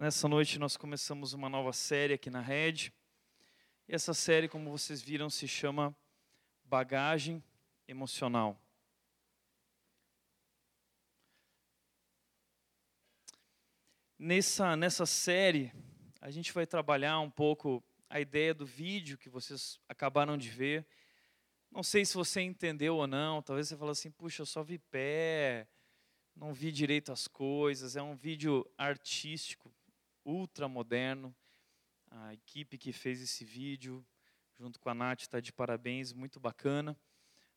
Nessa noite nós começamos uma nova série aqui na Rede. E essa série, como vocês viram, se chama Bagagem Emocional. Nessa, nessa série, a gente vai trabalhar um pouco a ideia do vídeo que vocês acabaram de ver. Não sei se você entendeu ou não, talvez você fale assim, puxa, eu só vi pé, não vi direito as coisas. É um vídeo artístico, ultra moderno. A equipe que fez esse vídeo, junto com a Nath, está de parabéns, muito bacana.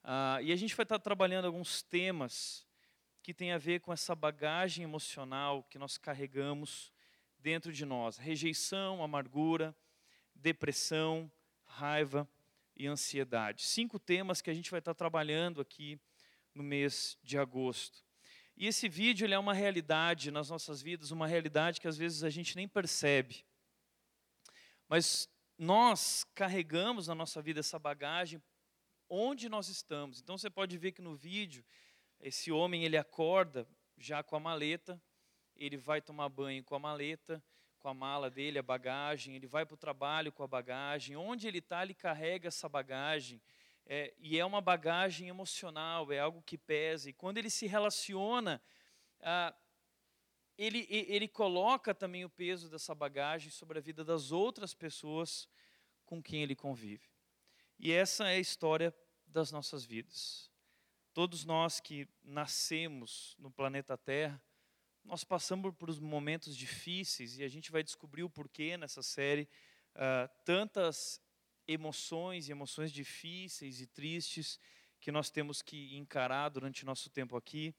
Ah, e a gente vai estar trabalhando alguns temas que têm a ver com essa bagagem emocional que nós carregamos dentro de nós: rejeição, amargura, depressão, raiva e ansiedade. Cinco temas que a gente vai estar trabalhando aqui no mês de agosto. E esse vídeo é uma realidade nas nossas vidas, uma realidade que às vezes a gente nem percebe. Mas nós carregamos na nossa vida essa bagagem onde nós estamos. Então você pode ver que no vídeo esse homem ele acorda já com a maleta, ele vai tomar banho com a maleta, com a mala dele, a bagagem, ele vai para o trabalho com a bagagem. Onde ele está, ele carrega essa bagagem. É, e é uma bagagem emocional, é algo que pesa. E quando ele se relaciona, ah, ele, ele coloca também o peso dessa bagagem sobre a vida das outras pessoas com quem ele convive. E essa é a história das nossas vidas. Todos nós que nascemos no planeta Terra, nós passamos por momentos difíceis e a gente vai descobrir o porquê nessa série. Uh, tantas emoções, emoções difíceis e tristes que nós temos que encarar durante nosso tempo aqui.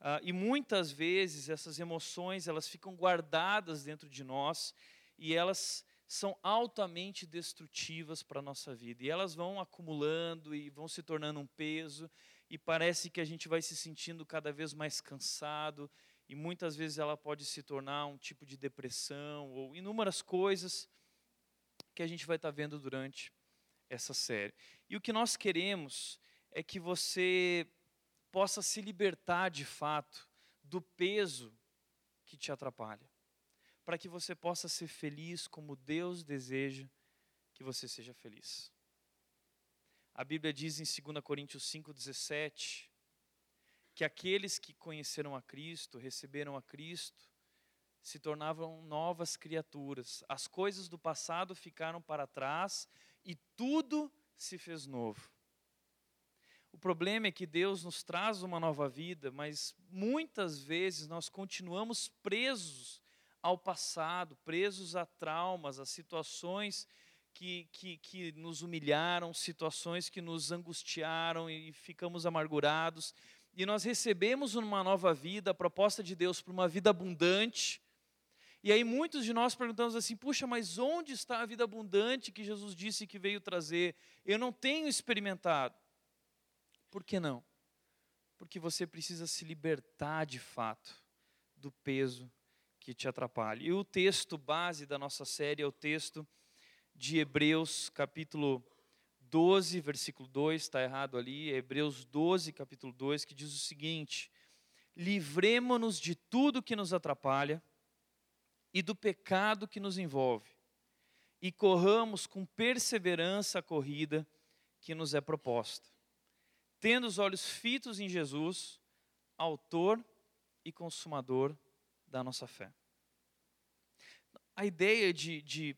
Uh, e muitas vezes essas emoções elas ficam guardadas dentro de nós e elas são altamente destrutivas para a nossa vida. E elas vão acumulando e vão se tornando um peso e parece que a gente vai se sentindo cada vez mais cansado e muitas vezes ela pode se tornar um tipo de depressão ou inúmeras coisas que a gente vai estar vendo durante essa série. E o que nós queremos é que você possa se libertar de fato do peso que te atrapalha, para que você possa ser feliz como Deus deseja que você seja feliz. A Bíblia diz em 2 Coríntios 5,17 que aqueles que conheceram a Cristo, receberam a Cristo, se tornavam novas criaturas. As coisas do passado ficaram para trás e tudo se fez novo. O problema é que Deus nos traz uma nova vida, mas muitas vezes nós continuamos presos ao passado, presos a traumas, a situações que, que, que nos humilharam, situações que nos angustiaram e ficamos amargurados. E nós recebemos uma nova vida, a proposta de Deus para uma vida abundante, e aí muitos de nós perguntamos assim: puxa, mas onde está a vida abundante que Jesus disse que veio trazer? Eu não tenho experimentado. Por que não? Porque você precisa se libertar de fato do peso que te atrapalha. E o texto base da nossa série é o texto de Hebreus, capítulo 12, versículo 2, está errado ali, é Hebreus 12, capítulo 2, que diz o seguinte: Livremo-nos de tudo que nos atrapalha e do pecado que nos envolve, e corramos com perseverança a corrida que nos é proposta, tendo os olhos fitos em Jesus, Autor e Consumador da nossa fé. A ideia de, de,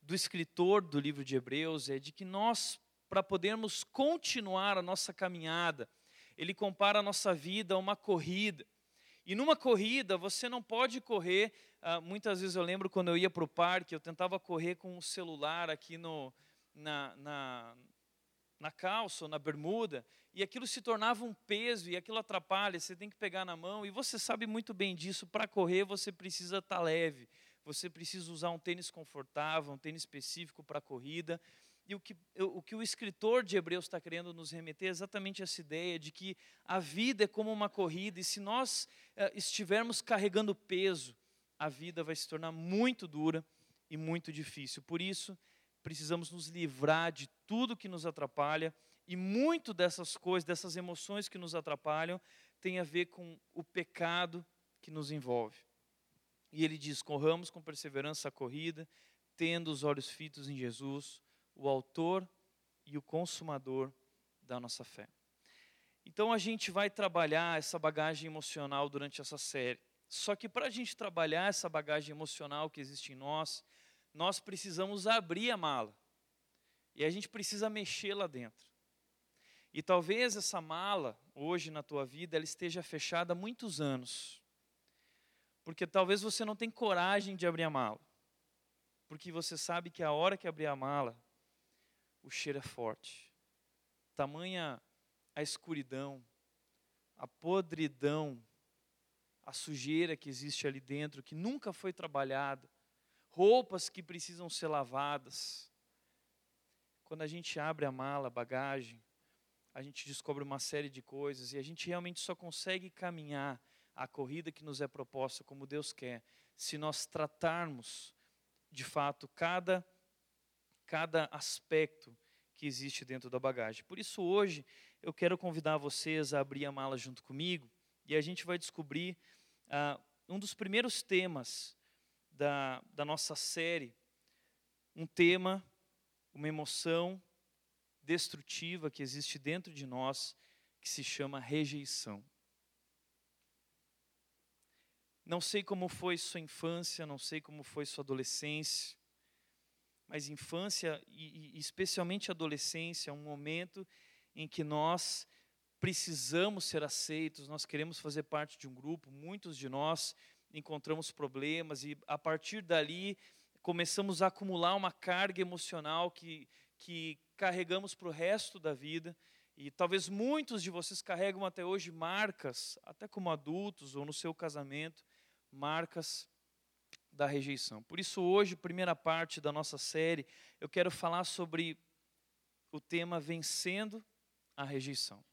do escritor do livro de Hebreus é de que nós, para podermos continuar a nossa caminhada, ele compara a nossa vida a uma corrida. E numa corrida, você não pode correr. Ah, muitas vezes eu lembro quando eu ia para o parque, eu tentava correr com o celular aqui no, na, na, na calça ou na bermuda, e aquilo se tornava um peso, e aquilo atrapalha. Você tem que pegar na mão, e você sabe muito bem disso. Para correr, você precisa estar tá leve, você precisa usar um tênis confortável, um tênis específico para a corrida. E o que, o que o escritor de Hebreus está querendo nos remeter é exatamente essa ideia de que a vida é como uma corrida, e se nós eh, estivermos carregando peso, a vida vai se tornar muito dura e muito difícil. Por isso, precisamos nos livrar de tudo que nos atrapalha, e muito dessas coisas, dessas emoções que nos atrapalham, tem a ver com o pecado que nos envolve. E ele diz: corramos com perseverança a corrida, tendo os olhos fitos em Jesus, o Autor e o Consumador da nossa fé. Então a gente vai trabalhar essa bagagem emocional durante essa série. Só que para a gente trabalhar essa bagagem emocional que existe em nós, nós precisamos abrir a mala. E a gente precisa mexer lá dentro. E talvez essa mala, hoje na tua vida, ela esteja fechada há muitos anos. Porque talvez você não tenha coragem de abrir a mala. Porque você sabe que a hora que abrir a mala, o cheiro é forte. Tamanha a escuridão, a podridão, a sujeira que existe ali dentro, que nunca foi trabalhada, roupas que precisam ser lavadas. Quando a gente abre a mala, a bagagem, a gente descobre uma série de coisas e a gente realmente só consegue caminhar a corrida que nos é proposta como Deus quer, se nós tratarmos de fato cada cada aspecto que existe dentro da bagagem. Por isso, hoje, eu quero convidar vocês a abrir a mala junto comigo e a gente vai descobrir uh, um dos primeiros temas da, da nossa série. Um tema, uma emoção destrutiva que existe dentro de nós, que se chama rejeição. Não sei como foi sua infância, não sei como foi sua adolescência, mas infância e, especialmente adolescência é um momento em que nós precisamos ser aceitos, nós queremos fazer parte de um grupo, muitos de nós encontramos problemas e a partir dali começamos a acumular uma carga emocional que, que carregamos para o resto da vida. E talvez muitos de vocês carregam até hoje marcas, até como adultos ou no seu casamento, marcas da rejeição. Por isso, hoje, primeira parte da nossa série, eu quero falar sobre o tema vencendo a rejeição.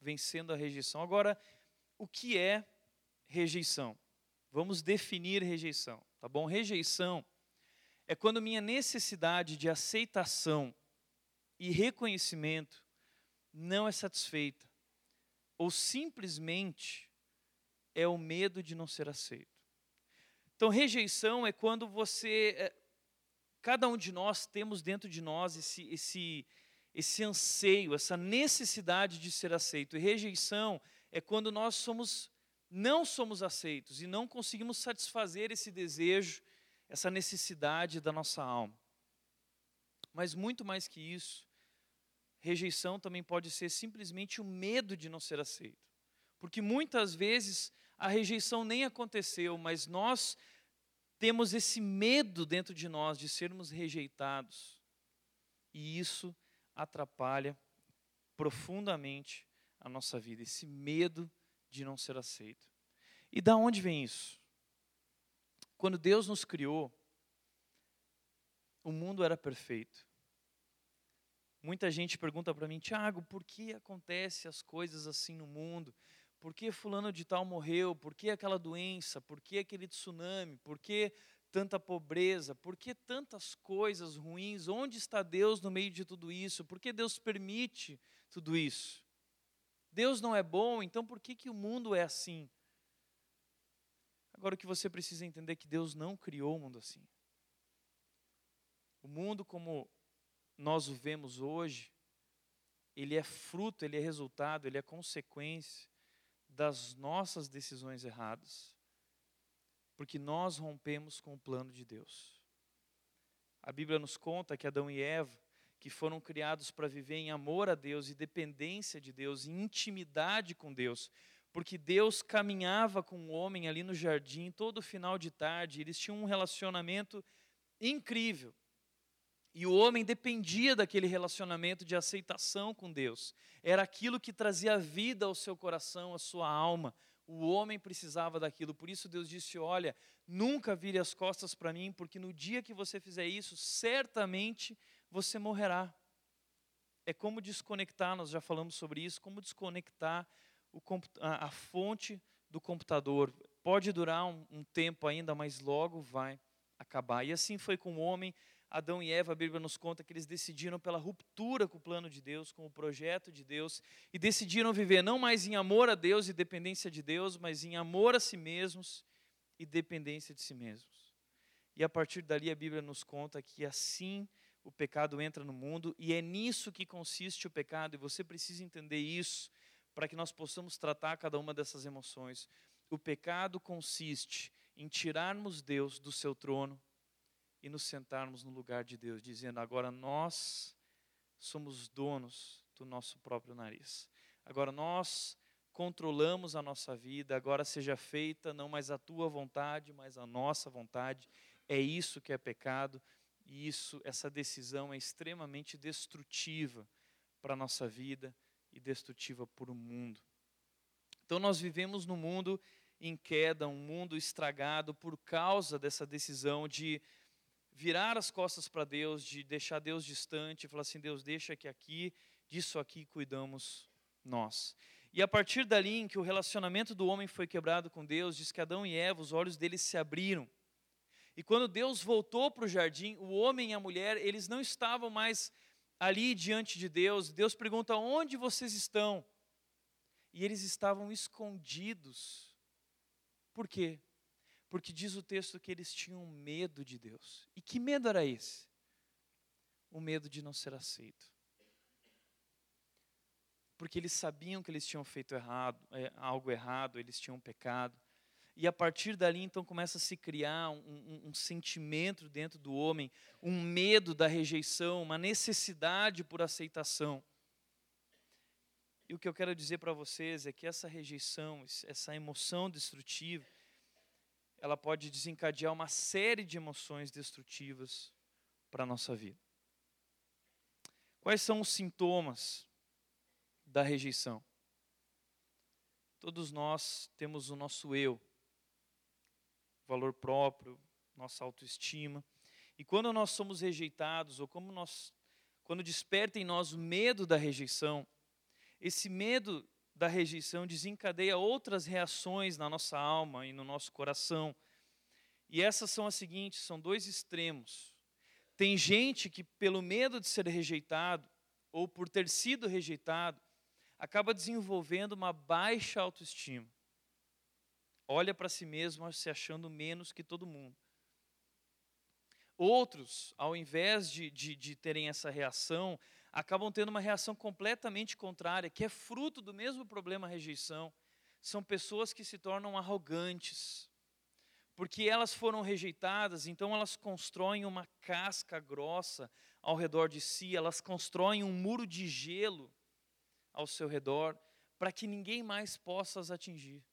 Vencendo a rejeição. Agora, o que é rejeição? Vamos definir rejeição, tá bom? Rejeição é quando minha necessidade de aceitação e reconhecimento não é satisfeita, ou simplesmente é o medo de não ser aceito. Então, rejeição é quando você. É, cada um de nós temos dentro de nós esse, esse, esse anseio, essa necessidade de ser aceito. E rejeição é quando nós somos, não somos aceitos e não conseguimos satisfazer esse desejo, essa necessidade da nossa alma. Mas muito mais que isso, rejeição também pode ser simplesmente o medo de não ser aceito. Porque muitas vezes a rejeição nem aconteceu, mas nós temos esse medo dentro de nós de sermos rejeitados. E isso atrapalha profundamente a nossa vida, esse medo de não ser aceito. E da onde vem isso? Quando Deus nos criou, o mundo era perfeito. Muita gente pergunta para mim, Tiago, por que acontecem as coisas assim no mundo? Por que fulano de tal morreu? Por que aquela doença? Por que aquele tsunami? Por que tanta pobreza? Por que tantas coisas ruins? Onde está Deus no meio de tudo isso? Por que Deus permite tudo isso? Deus não é bom, então por que, que o mundo é assim? Agora o que você precisa entender é que Deus não criou o mundo assim. O mundo como nós o vemos hoje, ele é fruto, ele é resultado, ele é consequência das nossas decisões erradas, porque nós rompemos com o plano de Deus. A Bíblia nos conta que Adão e Eva, que foram criados para viver em amor a Deus e dependência de Deus, em intimidade com Deus, porque Deus caminhava com o homem ali no jardim todo final de tarde, eles tinham um relacionamento incrível. E o homem dependia daquele relacionamento de aceitação com Deus. Era aquilo que trazia vida ao seu coração, à sua alma. O homem precisava daquilo. Por isso Deus disse: Olha, nunca vire as costas para mim, porque no dia que você fizer isso, certamente você morrerá. É como desconectar, nós já falamos sobre isso, como desconectar o, a, a, fonte do computador. Pode durar um, um tempo ainda, mas logo vai acabar. E assim foi com o homem Adão e Eva, a Bíblia nos conta que eles decidiram pela ruptura com o plano de Deus, com o projeto de Deus, e decidiram viver não mais em amor a Deus e dependência de Deus, mas em amor a si mesmos e dependência de si mesmos. E a partir dali a Bíblia nos conta que assim o pecado entra no mundo e é nisso que consiste o pecado, e você precisa entender isso para que nós possamos tratar cada uma dessas emoções. O pecado consiste em tirarmos Deus do seu trono e nos sentarmos no lugar de Deus, dizendo: agora nós somos donos do nosso próprio nariz. Agora nós controlamos a nossa vida, agora seja feita não mais a tua vontade, mas a nossa vontade. É isso que é pecado, e isso, essa decisão é extremamente destrutiva para a nossa vida e destrutiva para o mundo. Então nós vivemos num mundo em queda, um mundo estragado por causa dessa decisão de virar as costas para Deus, de deixar Deus distante, falar assim: Deus, deixa que aqui, disso aqui cuidamos nós. E a partir dali em que o relacionamento do homem foi quebrado com Deus, diz que Adão e Eva, os olhos deles se abriram. E quando Deus voltou para o jardim, o homem e a mulher, eles não estavam mais ali diante de Deus. Deus pergunta: onde vocês estão? E eles estavam escondidos. Por quê? Porque diz o texto que eles tinham medo de Deus. E que medo era esse? O medo de não ser aceito porque eles sabiam que eles tinham feito errado, é, algo errado, eles tinham pecado. E a partir dali, então, começa a se criar um, um, um, sentimento dentro do homem, um medo da rejeição, uma necessidade por aceitação. E o que eu quero dizer para vocês é que essa rejeição, essa emoção destrutiva, ela pode desencadear uma série de emoções destrutivas para a nossa vida. Quais são os sintomas da rejeição. Todos nós temos o nosso eu, valor próprio, nossa autoestima. E quando nós somos rejeitados, ou como nós, quando desperta em nós o medo da rejeição, esse medo da rejeição desencadeia outras reações na nossa alma e no nosso coração. E essas são as seguintes: são dois extremos. Tem gente que, pelo medo de ser rejeitado, ou por ter sido rejeitado, acaba desenvolvendo uma baixa autoestima. Olha para si mesmo se achando menos que todo mundo. Outros, ao invés de, de, de, terem essa reação, acabam tendo uma reação completamente contrária, que é fruto do mesmo problema rejeição. São pessoas que se tornam arrogantes, porque elas foram rejeitadas, então elas constroem uma casca grossa ao redor de si, elas constroem um muro de gelo ao seu redor, para que ninguém mais possa as atingir.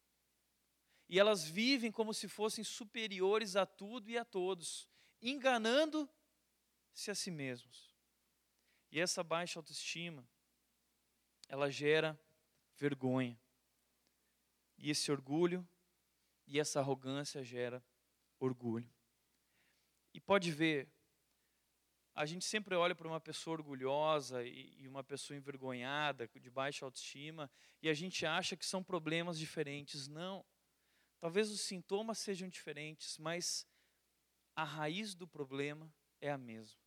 E elas vivem como se fossem superiores a tudo e a todos, enganando-se a si mesmos. E essa baixa autoestima, ela gera vergonha. E esse orgulho e essa arrogância gera orgulho. E pode ver, a gente sempre olha para uma pessoa orgulhosa e, uma pessoa envergonhada, de baixa autoestima, e a gente acha que são problemas diferentes. Não. Talvez os sintomas sejam diferentes, mas a raiz do problema é a mesma.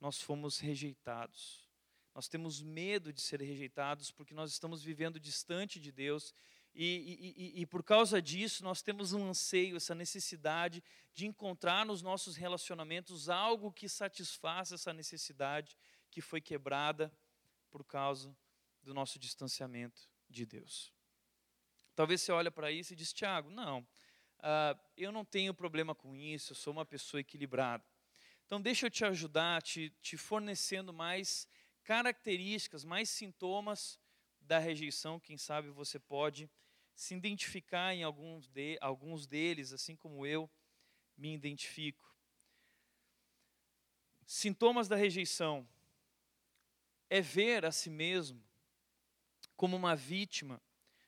Nós fomos rejeitados. Nós temos medo de ser rejeitados porque nós estamos vivendo distante de Deus e, e, e, por causa disso, nós temos um anseio, essa necessidade de encontrar nos nossos relacionamentos algo que satisfaça essa necessidade que foi quebrada por causa do nosso distanciamento de Deus. Talvez você olhe para isso e diz, Tiago, não, uh, eu não tenho problema com isso, eu sou uma pessoa equilibrada. Então deixa eu te ajudar, te, te fornecendo mais características, mais sintomas da rejeição, quem sabe você pode se identificar em alguns, de, alguns deles, assim como eu me identifico. Sintomas da rejeição é ver a si mesmo como uma vítima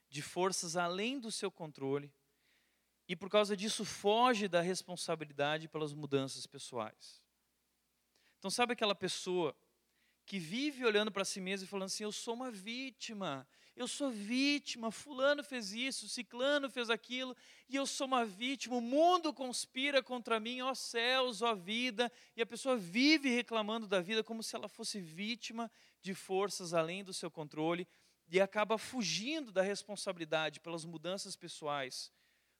de forças além do seu controle e por causa disso foge da responsabilidade pelas mudanças pessoais. Então, sabe aquela pessoa que vive olhando para si mesma e falando assim: Eu sou uma vítima, eu sou vítima, fulano fez isso, ciclano fez aquilo, e eu sou uma vítima, o mundo conspira contra mim, ó céus, ó vida, e a pessoa vive reclamando da vida como se ela fosse vítima de forças além do seu controle, e acaba fugindo da responsabilidade pelas mudanças pessoais,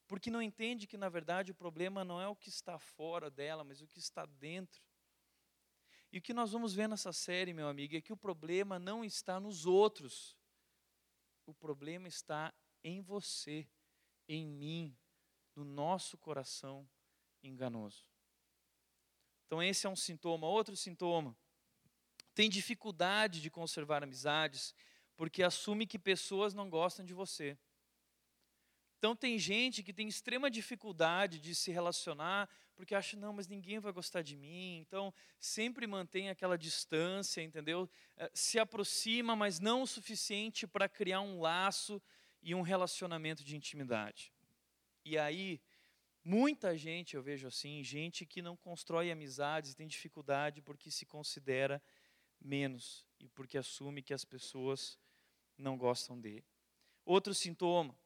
porque não entende que, na verdade, o problema não é o que está fora dela, mas o que está dentro. E o que nós vamos ver nessa série, meu amigo, é que o problema não está nos outros, o problema está em você, em mim, no nosso coração enganoso. Então, esse é um sintoma. Outro sintoma, tem dificuldade de conservar amizades, porque assume que pessoas não gostam de você. Então tem gente que tem extrema dificuldade de se relacionar, porque acha, não, mas ninguém vai gostar de mim. Então sempre mantém aquela distância, entendeu? Eh, se aproxima, mas não o suficiente para criar um laço e um relacionamento de intimidade. E aí, muita gente, eu vejo assim, gente que não constrói amizades, tem dificuldade porque se considera menos e porque assume que as pessoas não gostam dele. Outro sintoma,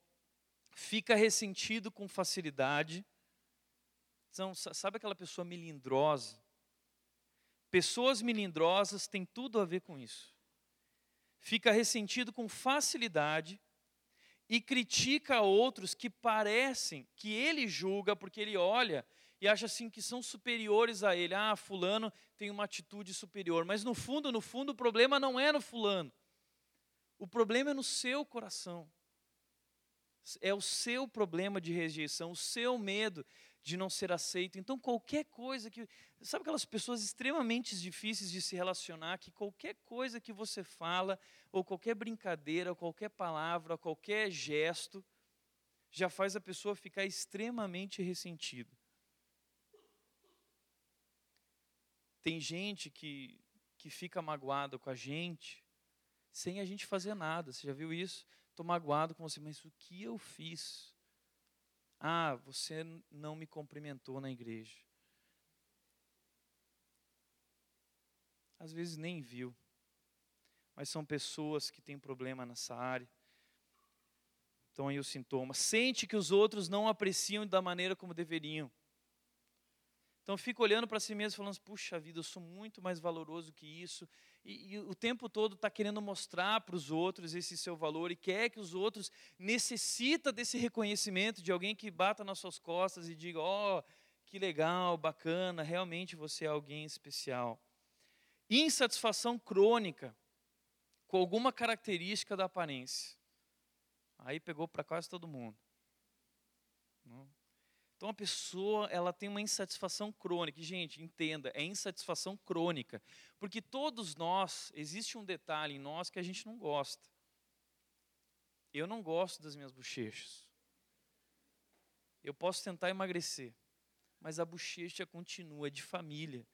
fica ressentido com facilidade. Então, sabe aquela pessoa melindrosa? Pessoas melindrosas têm tudo a ver com isso. Fica ressentido com facilidade e critica outros que parecem que ele julga porque ele olha e acha assim que são superiores a ele. Ah, fulano tem uma atitude superior, mas no fundo, no fundo o problema não é no fulano. O problema é no seu coração. É o seu problema de rejeição, o seu medo de não ser aceito. Então, qualquer coisa que. Sabe aquelas pessoas extremamente difíceis de se relacionar, que qualquer coisa que você fala, ou qualquer brincadeira, ou qualquer palavra, ou qualquer gesto, já faz a pessoa ficar extremamente ressentida. Tem gente que, que fica magoada com a gente sem a gente fazer nada. Você já viu isso? estou magoado com você, mas o que eu fiz? Ah, você não me cumprimentou na igreja. Às vezes nem viu, mas são pessoas que têm problema nessa área. Então aí o sintoma. Sente que os outros não apreciam da maneira como deveriam. Então fica olhando para si mesmo falando, puxa vida, eu sou muito mais valoroso que isso. E, e o tempo todo está querendo mostrar para os outros esse seu valor e quer que os outros necessita desse reconhecimento de alguém que bata nas suas costas e diga, ó, oh, que legal, bacana, realmente você é alguém especial. Insatisfação crônica com alguma característica da aparência. Aí pegou para quase todo mundo. Não? Então a pessoa, ela tem uma insatisfação crônica. E, gente, entenda, é insatisfação crônica. Porque todos nós, existe um detalhe em nós que a gente não gosta. Eu não gosto das minhas bochechas. Eu posso tentar emagrecer, mas a bochecha continua, de família.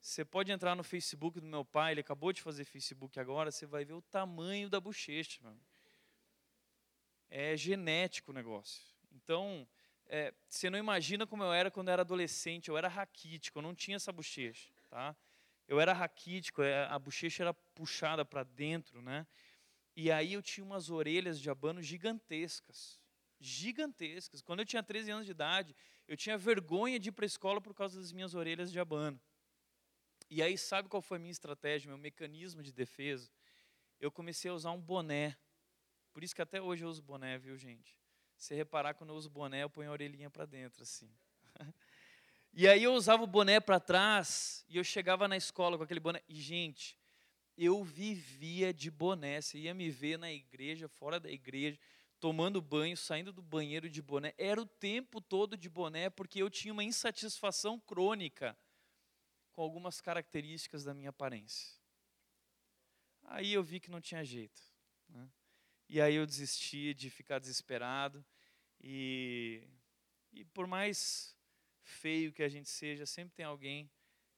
Você pode entrar no Facebook do meu pai, ele acabou de fazer Facebook agora, você vai ver o tamanho da bochecha. É genético o negócio. Então, é, você não imagina como eu era quando eu era adolescente. Eu era raquítico, eu não tinha essa bochecha, tá? Eu era raquítico, é, a bochecha era puxada para dentro, né? E aí eu tinha umas orelhas de abano gigantescas. Gigantescas. Quando eu tinha 13 anos de idade, eu tinha vergonha de ir para a escola por causa das minhas orelhas de abano. E aí, sabe qual foi a minha estratégia, meu mecanismo de defesa? Eu comecei a usar um boné. Por isso que até hoje eu uso boné, viu, gente? Se reparar, quando eu uso boné, eu ponho a orelhinha para dentro, assim. E aí eu usava o boné para trás e eu chegava na escola com aquele boné. E, gente, eu vivia de boné. Você ia me ver na igreja, fora da igreja, tomando banho, saindo do banheiro de boné. Era o tempo todo de boné, porque eu tinha uma insatisfação crônica com algumas características da minha aparência. Aí eu vi que não tinha jeito. Né? E aí eu desisti de ficar desesperado. E, e por mais feio que a gente seja, sempre tem alguém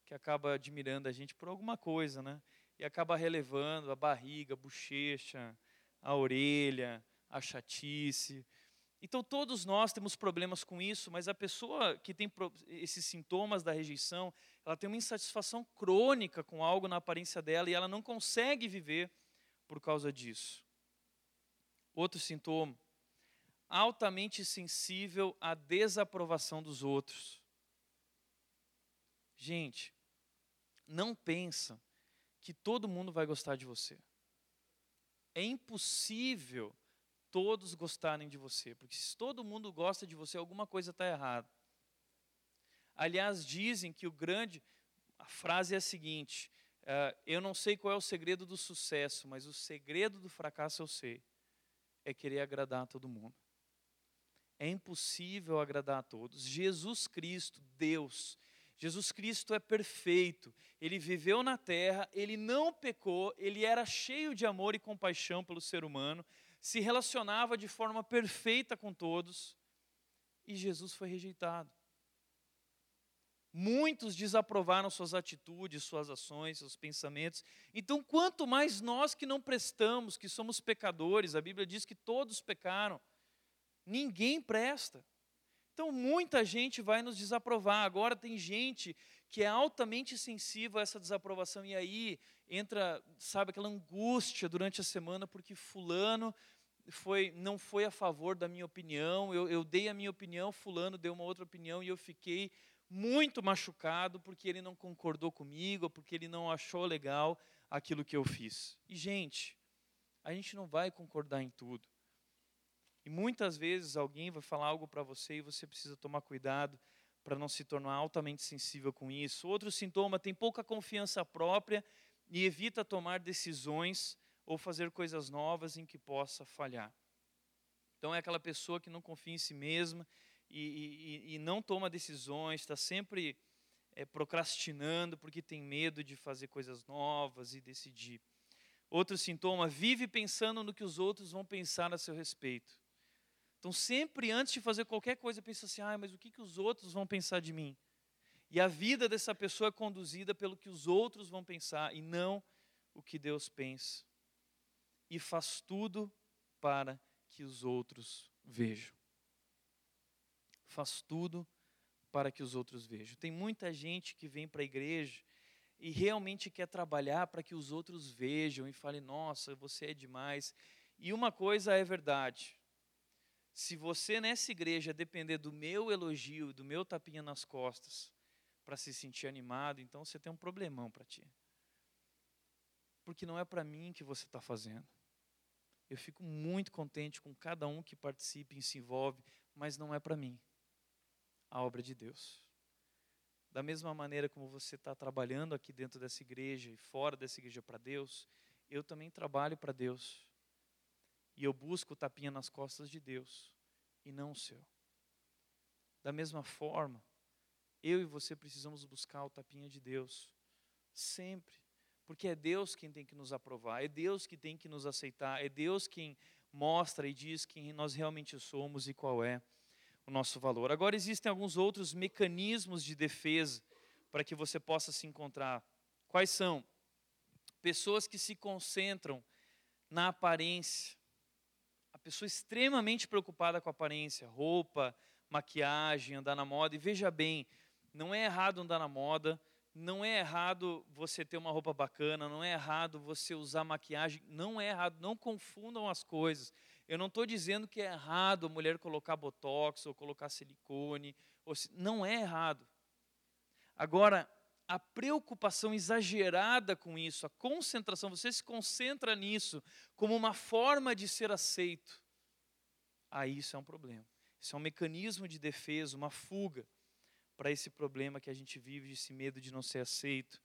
que acaba admirando a gente por alguma coisa, né? E acaba relevando a barriga, a bochecha, a orelha, a chatice. Então todos nós temos problemas com isso, mas a pessoa que tem esses sintomas da rejeição, ela tem uma insatisfação crônica com algo na aparência dela e ela não consegue viver por causa disso. Outro sintoma, altamente sensível à desaprovação dos outros. Gente, não pensa que todo mundo vai gostar de você. É impossível todos gostarem de você, porque se todo mundo gosta de você, alguma coisa está errada. Aliás, dizem que o grande, a frase é a seguinte: uh, eu não sei qual é o segredo do sucesso, mas o segredo do fracasso eu sei, é querer agradar todo mundo. É impossível agradar a todos. Jesus Cristo, Deus, Jesus Cristo é perfeito. Ele viveu na terra, ele não pecou, ele era cheio de amor e compaixão pelo ser humano, se relacionava de forma perfeita com todos, e Jesus foi rejeitado. Muitos desaprovaram suas atitudes, suas ações, seus pensamentos. Então, quanto mais nós que não prestamos, que somos pecadores, a Bíblia diz que todos pecaram, ninguém presta. Então, muita gente vai nos desaprovar. Agora, tem gente que é altamente sensível a essa desaprovação, e aí entra, sabe, aquela angústia durante a semana, porque Fulano foi, não foi a favor da minha opinião, eu, eu dei a minha opinião, Fulano deu uma outra opinião, e eu fiquei muito machucado porque ele não concordou comigo, porque ele não achou legal aquilo que eu fiz. E, gente, a gente não vai concordar em tudo. E muitas vezes alguém vai falar algo para você e você precisa tomar cuidado para não se tornar altamente sensível com isso. Outro sintoma tem pouca confiança própria e evita tomar decisões ou fazer coisas novas em que possa falhar. Então é aquela pessoa que não confia em si mesma e, e, e não toma decisões, está sempre é, procrastinando porque tem medo de fazer coisas novas e decidir. Outro sintoma, vive pensando no que os outros vão pensar a seu respeito. Então, sempre antes de fazer qualquer coisa, pensa assim: ah, mas o que, que os outros vão pensar de mim? E a vida dessa pessoa é conduzida pelo que os outros vão pensar e não o que Deus pensa. E faz tudo para que os outros vejam. Faz tudo para que os outros vejam. Tem muita gente que vem para a igreja e realmente quer trabalhar para que os outros vejam e falem: nossa, você é demais. E uma coisa é verdade: se você nessa igreja depender do meu elogio, do meu tapinha nas costas, para se sentir animado, então você tem um problemão para ti. Porque não é para mim que você está fazendo. Eu fico muito contente com cada um que participa e se envolve, mas não é para mim. A obra de Deus. Da mesma maneira como você está trabalhando aqui dentro dessa igreja e fora dessa igreja para Deus, eu também trabalho para Deus. E eu busco o tapinha nas costas de Deus e não o seu. Da mesma forma, eu e você precisamos buscar o tapinha de Deus sempre, porque é Deus quem tem que nos aprovar, é Deus que tem que nos aceitar, é Deus quem mostra e diz quem nós realmente somos e qual é o nosso valor. Agora existem alguns outros mecanismos de defesa para que você possa se encontrar. Quais são? Pessoas que se concentram na aparência, pessoa extremamente preocupada com a aparência, roupa, maquiagem, andar na moda. E veja bem, não é errado andar na moda, não é errado você ter uma roupa bacana, não é errado você usar maquiagem, não é errado, não confundam as coisas. Eu não estou dizendo que é errado a mulher colocar botox ou colocar silicone, ou, não é errado. Agora, a preocupação exagerada com isso, a concentração, você se concentra nisso como uma forma de ser aceito, aí isso é um problema. Isso é um mecanismo de defesa, uma fuga para esse problema que a gente vive, esse medo de não ser aceito.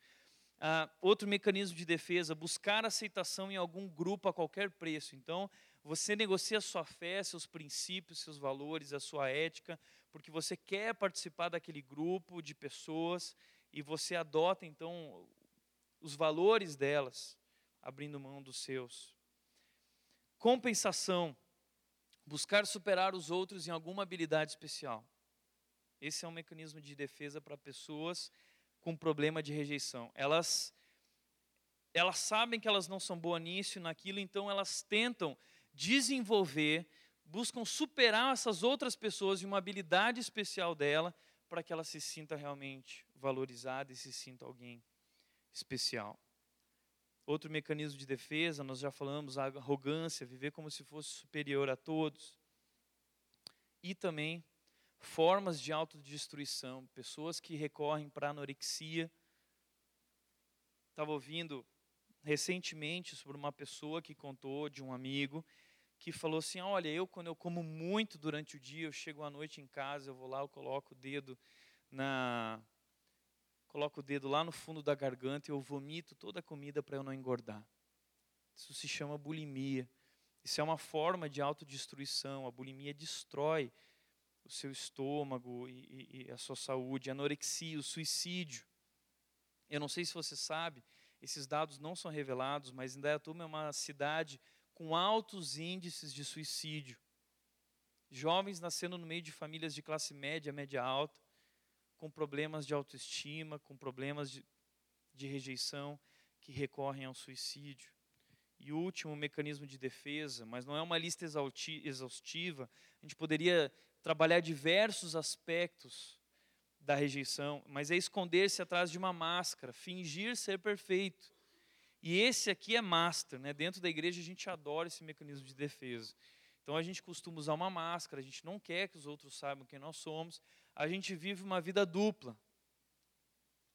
Ah, outro mecanismo de defesa, buscar aceitação em algum grupo a qualquer preço. Então, você negocia sua fé, seus princípios, seus valores, a sua ética, porque você quer participar daquele grupo de pessoas e você adota então os valores delas, abrindo mão dos seus. Compensação, buscar superar os outros em alguma habilidade especial. Esse é um mecanismo de defesa para pessoas com problema de rejeição. Elas elas sabem que elas não são boas nisso naquilo, então elas tentam desenvolver, buscam superar essas outras pessoas em uma habilidade especial dela para que ela se sinta realmente valorizada e se sinta alguém especial. Outro mecanismo de defesa, nós já falamos, a arrogância, viver como se fosse superior a todos. E também formas de autodestruição, pessoas que recorrem para anorexia. Estava ouvindo recentemente sobre uma pessoa que contou de um amigo que falou assim: Olha, eu, quando eu como muito durante o dia, eu chego à noite em casa, eu vou lá, eu coloco o dedo na. Coloco o dedo lá no fundo da garganta e eu vomito toda a comida para eu não engordar. Isso se chama bulimia. Isso é uma forma de autodestruição. A bulimia destrói o seu estômago e, e, e a sua saúde. A anorexia, o suicídio. Eu não sei se você sabe, esses dados não são revelados, mas Indaiatuba é uma cidade com altos índices de suicídio. Jovens nascendo no meio de famílias de classe média, média alta, com problemas de autoestima, com problemas de, de rejeição, que recorrem ao suicídio. E o último mecanismo de defesa, mas não é uma lista exaustiva, a gente poderia trabalhar diversos aspectos da rejeição, mas é esconder-se atrás de uma máscara, fingir ser perfeito. E esse aqui é master, né? Dentro da igreja a gente adora esse mecanismo de defesa. Então a gente costuma usar uma máscara, a gente não quer que os outros saibam quem nós somos, a gente vive uma vida dupla.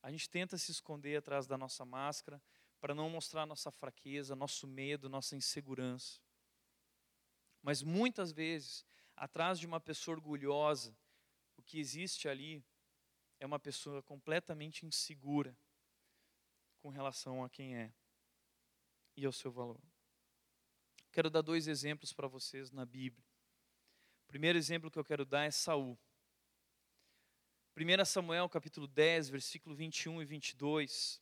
A gente tenta se esconder atrás da nossa máscara para não mostrar nossa fraqueza, nosso medo, nossa insegurança. Mas muitas vezes, atrás de uma pessoa orgulhosa, o que existe ali é uma pessoa completamente insegura com relação a quem é e ao seu valor. Quero dar dois exemplos para vocês na Bíblia. O primeiro exemplo que eu quero dar é Saul. 1 Samuel capítulo 10, versículo 21 e 22.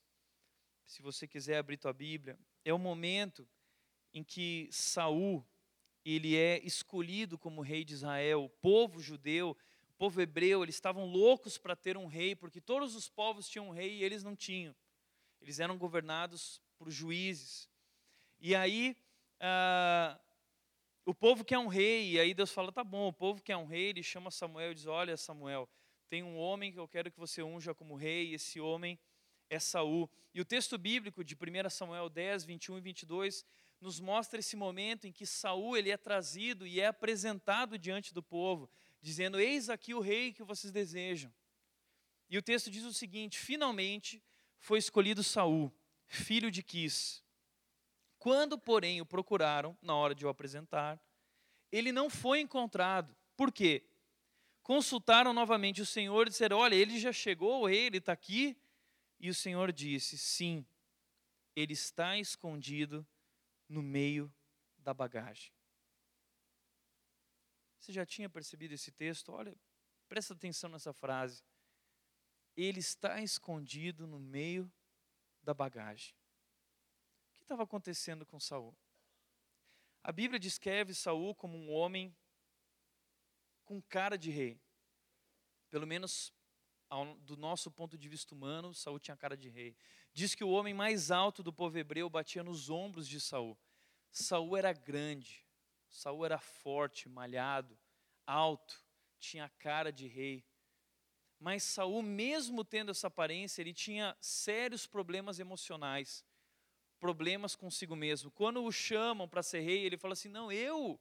Se você quiser abrir tua Bíblia, é o momento em que Saul ele é escolhido como rei de Israel. O povo judeu, o povo hebreu, eles estavam loucos para ter um rei, porque todos os povos tinham um rei e eles não tinham. Eles eram governados por juízes. E aí, ah, o povo quer um rei, e aí Deus fala: tá bom, o povo quer um rei, ele chama Samuel e diz: olha, Samuel, tem um homem que eu quero que você unja como rei, e esse homem é Saul. E o texto bíblico de 1 Samuel 10, 21 e 22 nos mostra esse momento em que Saul ele é trazido e é apresentado diante do povo, dizendo: Eis aqui o rei que vocês desejam. E o texto diz o seguinte: Finalmente foi escolhido Saul, filho de Quis, quando, porém, o procuraram na hora de o apresentar, ele não foi encontrado. Por quê? Consultaram novamente o Senhor e disseram: Olha, ele já chegou, ele está aqui. E o Senhor disse: Sim, ele está escondido no meio da bagagem. Você já tinha percebido esse texto? Olha, presta atenção nessa frase. Ele está escondido no meio da bagagem estava acontecendo com Saul? A Bíblia descreve Saul como um homem com cara de rei. Pelo menos do nosso ponto de vista humano, Saul tinha cara de rei. Diz que o homem mais alto do povo hebreu batia nos ombros de Saul. Saul era grande, Saul era forte, malhado, alto, tinha cara de rei. Mas Saul, mesmo tendo essa aparência, ele tinha sérios problemas emocionais problemas consigo mesmo. Quando o chamam para ser rei, ele fala assim: Não, eu,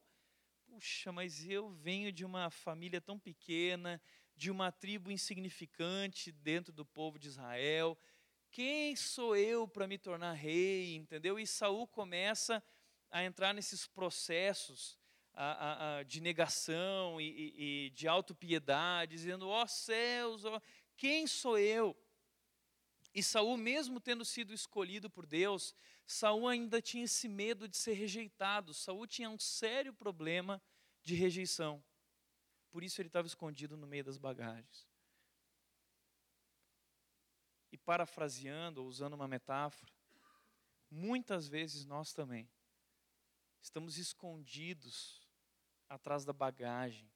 puxa, mas eu venho de uma família tão pequena, de uma tribo insignificante dentro do povo de Israel. Quem sou eu para me tornar rei? Entendeu? E Saul começa a entrar nesses processos a, a, a, de negação e, e, e de autopiedade, dizendo: ó oh, céus, oh, quem sou eu? E Saul, mesmo tendo sido escolhido por Deus, Saul ainda tinha esse medo de ser rejeitado. Saul tinha um sério problema de rejeição. Por isso ele estava escondido no meio das bagagens. E parafraseando, ou usando uma metáfora, muitas vezes nós também estamos escondidos atrás da bagagem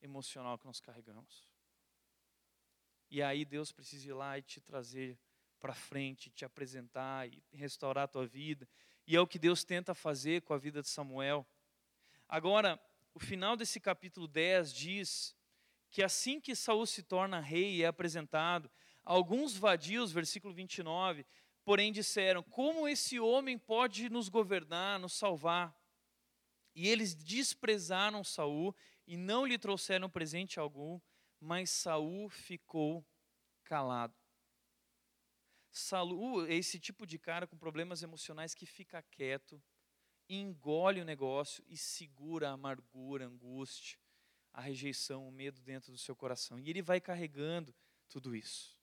emocional que nós carregamos. E aí Deus precisa ir lá e te trazer para frente, te apresentar e restaurar a tua vida. E é o que Deus tenta fazer com a vida de Samuel. Agora, o final desse capítulo 10 diz que assim que Saul se torna rei e é apresentado, alguns vadios, versículo 29, porém disseram: Como esse homem pode nos governar, nos salvar? E eles desprezaram Saul e não lhe trouxeram presente algum, mas Saul ficou calado. Saul é esse tipo de cara com problemas emocionais que fica quieto, engole o negócio e segura a amargura, a angústia, a rejeição, o medo dentro do seu coração. E ele vai carregando tudo isso.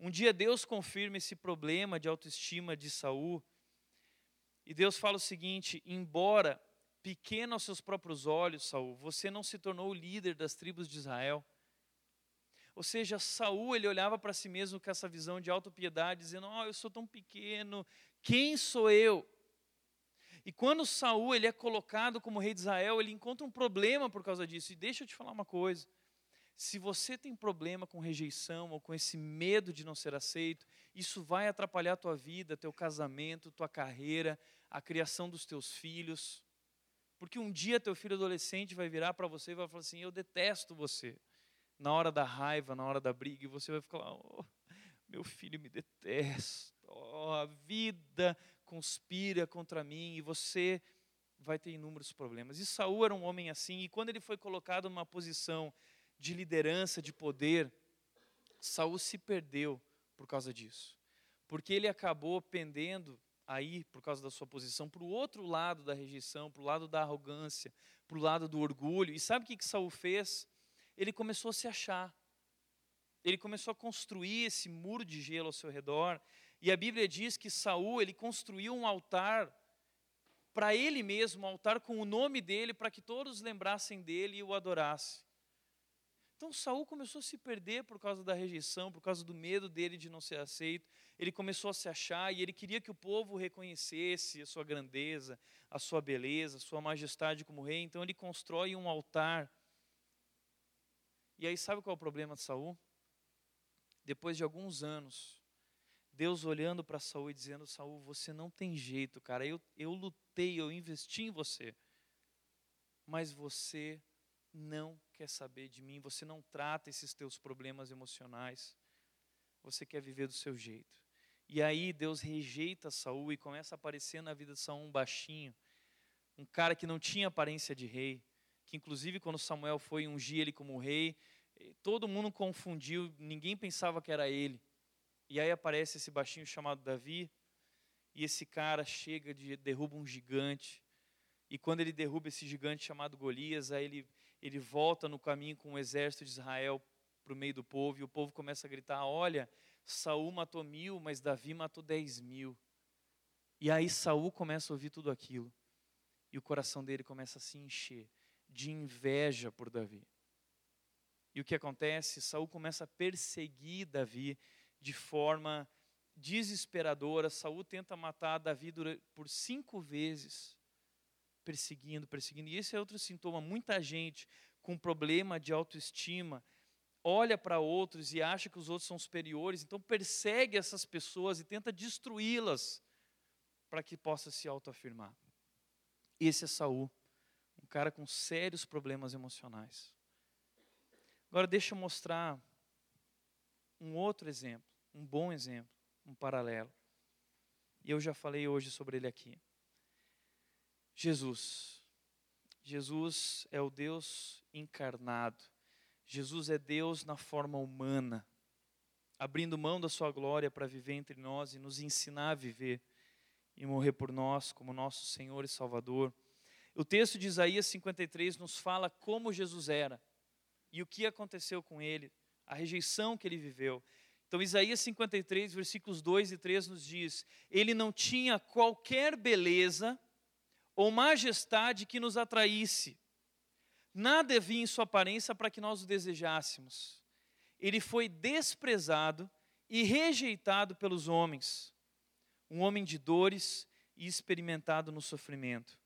Um dia Deus confirma esse problema de autoestima de Saul, e Deus fala o seguinte: embora pequeno aos seus próprios olhos, Saul, você não se tornou o líder das tribos de Israel. Ou seja, Saul ele olhava para si mesmo com essa visão de autopiedade, dizendo: "Oh, eu sou tão pequeno, quem sou eu?" E quando Saul ele é colocado como rei de Israel, ele encontra um problema por causa disso. E deixa eu te falar uma coisa: se você tem problema com rejeição ou com esse medo de não ser aceito, isso vai atrapalhar a tua vida, teu casamento, tua carreira, a criação dos teus filhos. Porque um dia teu filho adolescente vai virar para você e vai falar assim: "Eu detesto você" na hora da raiva, na hora da briga, e você vai ficar lá, oh, meu filho me detesta, oh, a vida conspira contra mim, e você vai ter inúmeros problemas. E Saul era um homem assim, e quando ele foi colocado numa posição de liderança, de poder, Saul se perdeu por causa disso. Porque ele acabou pendendo aí, por causa da sua posição, para o outro lado da rejeição, para o lado da arrogância, para o lado do orgulho. E sabe o que, que Saul fez? Ele começou a se achar. Ele começou a construir esse muro de gelo ao seu redor. E a Bíblia diz que Saul, ele construiu um altar para ele mesmo, um altar com o nome dele, para que todos lembrassem dele e o adorassem. Então Saul começou a se perder por causa da rejeição, por causa do medo dele de não ser aceito. Ele começou a se achar e ele queria que o povo reconhecesse a sua grandeza, a sua beleza, a sua majestade como rei. Então ele constrói um altar e aí sabe qual é o problema de Saul? Depois de alguns anos, Deus olhando para Saul e dizendo: Saul, você não tem jeito, cara. Eu, eu lutei, eu investi em você, mas você não quer saber de mim. Você não trata esses teus problemas emocionais. Você quer viver do seu jeito. E aí Deus rejeita Saul e começa a aparecer na vida de Saul um baixinho, um cara que não tinha aparência de rei, que inclusive quando Samuel foi ungir ele como rei, eh, todo mundo confundiu, ninguém pensava que era ele. E aí aparece esse baixinho chamado Davi, e esse cara chega de derruba um gigante. E quando ele derruba esse gigante chamado Golias, aí ele ele volta no caminho com o exército de Israel para o meio do povo, e o povo começa a gritar: Olha, Saul matou mil, mas Davi matou dez mil. E aí Saul começa a ouvir tudo aquilo, e o coração dele começa a se encher de inveja por Davi. E o que acontece? Saul começa a perseguir Davi de forma desesperadora. Saul tenta matar Davi por cinco vezes, perseguindo, perseguindo. E esse é outro sintoma. Muita gente com problema de autoestima olha para outros e acha que os outros são superiores, então persegue essas pessoas e tenta destruí-las para que possa se autoafirmar. Esse é Saul cara com sérios problemas emocionais. Agora deixa eu mostrar um outro exemplo, um bom exemplo, um paralelo. E eu já falei hoje sobre ele aqui. Jesus. Jesus é o Deus encarnado. Jesus é Deus na forma humana, abrindo mão da sua glória para viver entre nós e nos ensinar a viver e morrer por nós como nosso Senhor e Salvador. O texto de Isaías 53 nos fala como Jesus era e o que aconteceu com ele, a rejeição que ele viveu. Então, Isaías 53, versículos 2 e 3 nos diz: Ele não tinha qualquer beleza ou majestade que nos atraísse, nada havia em sua aparência para que nós o desejássemos. Ele foi desprezado e rejeitado pelos homens, um homem de dores e experimentado no sofrimento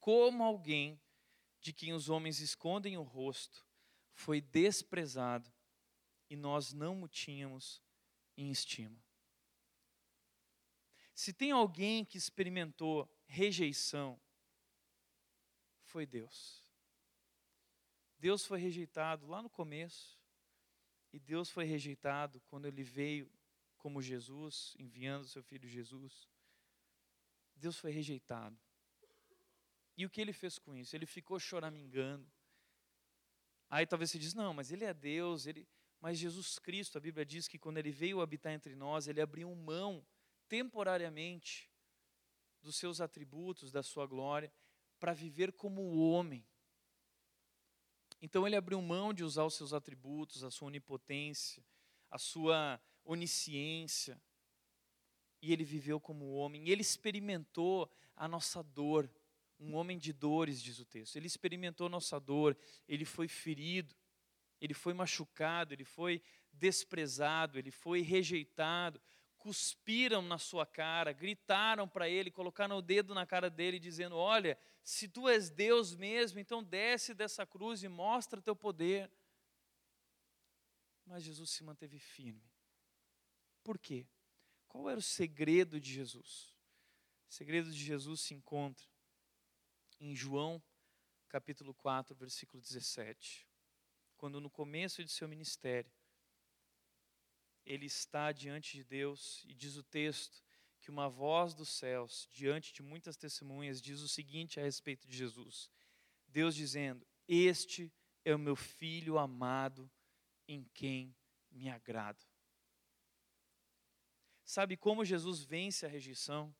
como alguém de quem os homens escondem o rosto, foi desprezado e nós não o tínhamos em estima. Se tem alguém que experimentou rejeição, foi Deus. Deus foi rejeitado lá no começo, e Deus foi rejeitado quando ele veio como Jesus, enviando seu filho Jesus. Deus foi rejeitado. E o que ele fez com isso? Ele ficou choramingando. Aí talvez você diz, não, mas ele é Deus, ele... mas Jesus Cristo, a Bíblia diz que quando ele veio habitar entre nós, ele abriu mão temporariamente dos seus atributos, da sua glória, para viver como homem. Então ele abriu mão de usar os seus atributos, a sua onipotência, a sua onisciência, e ele viveu como homem, ele experimentou a nossa dor, um homem de dores, diz o texto. Ele experimentou nossa dor, ele foi ferido, ele foi machucado, ele foi desprezado, ele foi rejeitado. Cuspiram na sua cara, gritaram para ele, colocaram o dedo na cara dele, dizendo: Olha, se tu és Deus mesmo, então desce dessa cruz e mostra teu poder. Mas Jesus se manteve firme. Por quê? Qual era o segredo de Jesus? O segredo de Jesus se encontra em João, capítulo 4, versículo 17. Quando no começo de seu ministério, ele está diante de Deus e diz o texto que uma voz dos céus, diante de muitas testemunhas, diz o seguinte a respeito de Jesus: Deus dizendo: Este é o meu filho amado, em quem me agrado. Sabe como Jesus vence a rejeição?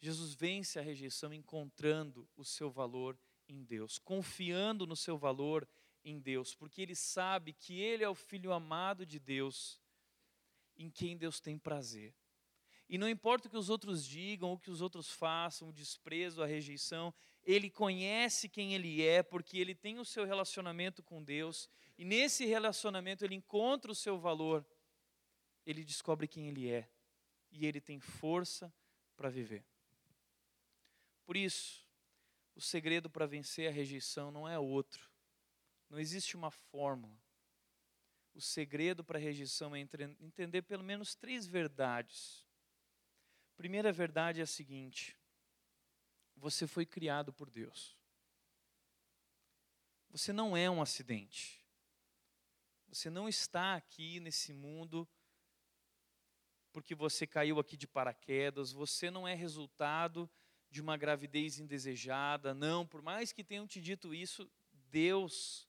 Jesus vence a rejeição encontrando o seu valor em Deus, confiando no seu valor em Deus, porque ele sabe que ele é o filho amado de Deus, em quem Deus tem prazer. E não importa o que os outros digam, o que os outros façam, o desprezo, a rejeição, ele conhece quem ele é, porque ele tem o seu relacionamento com Deus, e nesse relacionamento ele encontra o seu valor, ele descobre quem ele é, e ele tem força para viver. Por isso, o segredo para vencer a rejeição não é outro. Não existe uma fórmula. O segredo para a rejeição é entender pelo menos três verdades. Primeira verdade é a seguinte: você foi criado por Deus. Você não é um acidente. Você não está aqui nesse mundo porque você caiu aqui de paraquedas. Você não é resultado de uma gravidez indesejada. Não, por mais que tenham te dito isso, Deus